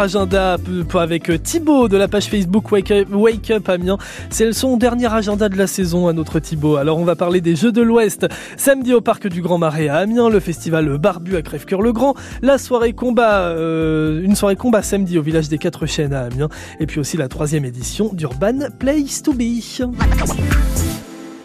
votre agenda avec Thibaut de la page Facebook Wake Up, Wake Up Amiens. C'est son dernier agenda de la saison à notre Thibaut. Alors on va parler des Jeux de l'Ouest. Samedi au parc du Grand Marais à Amiens, le festival Barbu à Crèvecoeur-le-Grand, la soirée combat, euh, une soirée combat samedi au village des Quatre Chênes à Amiens, et puis aussi la troisième édition d'Urban Place to Be.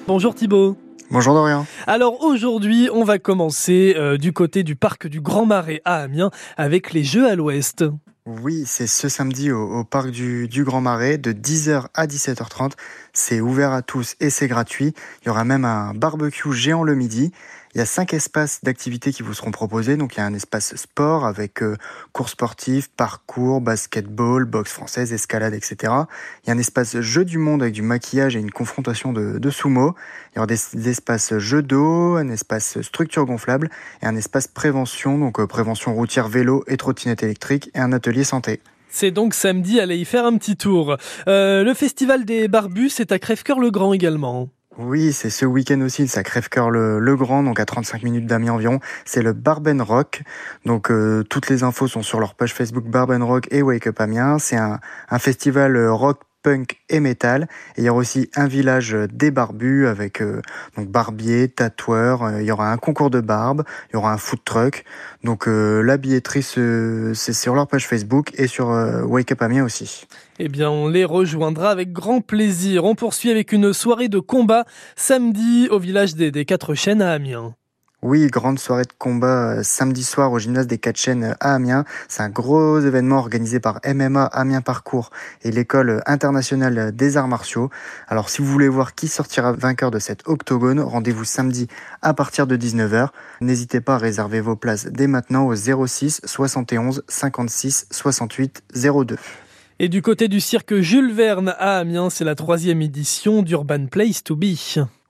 Bonjour Thibaut. Bonjour Dorian. Alors aujourd'hui, on va commencer euh, du côté du parc du Grand Marais à Amiens avec les Jeux à l'Ouest. Oui, c'est ce samedi au, parc du, du, Grand Marais de 10h à 17h30. C'est ouvert à tous et c'est gratuit. Il y aura même un barbecue géant le midi. Il y a cinq espaces d'activités qui vous seront proposés. Donc il y a un espace sport avec euh, cours sportifs, parcours, basketball, boxe française, escalade, etc. Il y a un espace jeu du monde avec du maquillage et une confrontation de, de sumo. Il y aura des, espaces jeux d'eau, un espace structure gonflable et un espace prévention, donc euh, prévention routière vélo et trottinette électrique et un atelier santé. C'est donc samedi, allez y faire un petit tour. Euh, le festival des barbus, c'est à Crèvecoeur-le-Grand également. Oui, c'est ce week-end aussi, ça crève-cœur le, Grand, donc à 35 minutes d'Amiens environ. C'est le Barben Rock. Donc euh, toutes les infos sont sur leur page Facebook Barben Rock et Wake Up Amiens. C'est un, un festival rock punk et métal. Et il y aura aussi un village des barbus avec euh, donc barbier, tatoueur. Euh, il y aura un concours de barbe, il y aura un food truck. Donc euh, la billetterie c'est sur leur page Facebook et sur Wake Up Amiens aussi. Eh bien, on les rejoindra avec grand plaisir. On poursuit avec une soirée de combat samedi au village des, des Quatre Chênes à Amiens. Oui, grande soirée de combat euh, samedi soir au gymnase des Quatre Chênes euh, à Amiens. C'est un gros événement organisé par MMA Amiens Parcours et l'école internationale des arts martiaux. Alors si vous voulez voir qui sortira vainqueur de cet octogone, rendez-vous samedi à partir de 19h. N'hésitez pas à réserver vos places dès maintenant au 06 71 56 68 02. Et du côté du cirque Jules Verne à Amiens, c'est la troisième édition d'Urban Place to Be.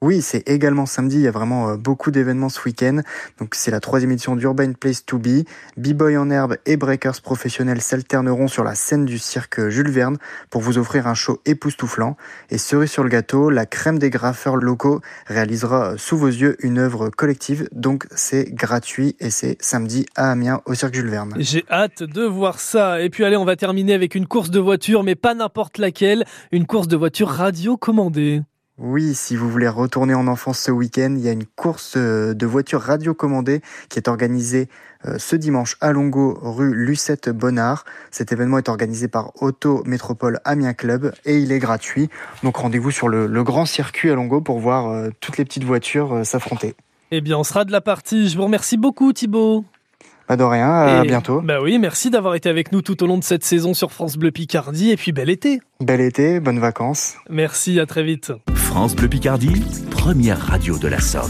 Oui, c'est également samedi. Il y a vraiment euh, beaucoup d'événements ce week-end. Donc, c'est la troisième édition d'Urban Place to Be. B-Boy en herbe et breakers professionnels s'alterneront sur la scène du cirque Jules Verne pour vous offrir un show époustouflant. Et cerise sur le gâteau, la crème des graffeurs locaux réalisera euh, sous vos yeux une œuvre collective. Donc, c'est gratuit et c'est samedi à Amiens au cirque Jules Verne. J'ai hâte de voir ça. Et puis, allez, on va terminer avec une course de voiture, mais pas n'importe laquelle. Une course de voiture radio commandée. Oui, si vous voulez retourner en enfance ce week-end, il y a une course euh, de voitures radiocommandées qui est organisée euh, ce dimanche à Longo, rue Lucette Bonnard. Cet événement est organisé par Auto Métropole Amiens Club et il est gratuit. Donc rendez-vous sur le, grand circuit à Longo pour voir euh, toutes les petites voitures s'affronter. Eh bien, on sera de la partie. Je vous remercie beaucoup, Thibaut. Pas de rien, à bientôt. Bah oui, merci d'avoir été avec nous tout au long de cette saison sur France Bleu Picardie et puis bel été. Bel été, bonnes vacances. Merci, à très vite. France Bleu Picardie, première radio de la Somme.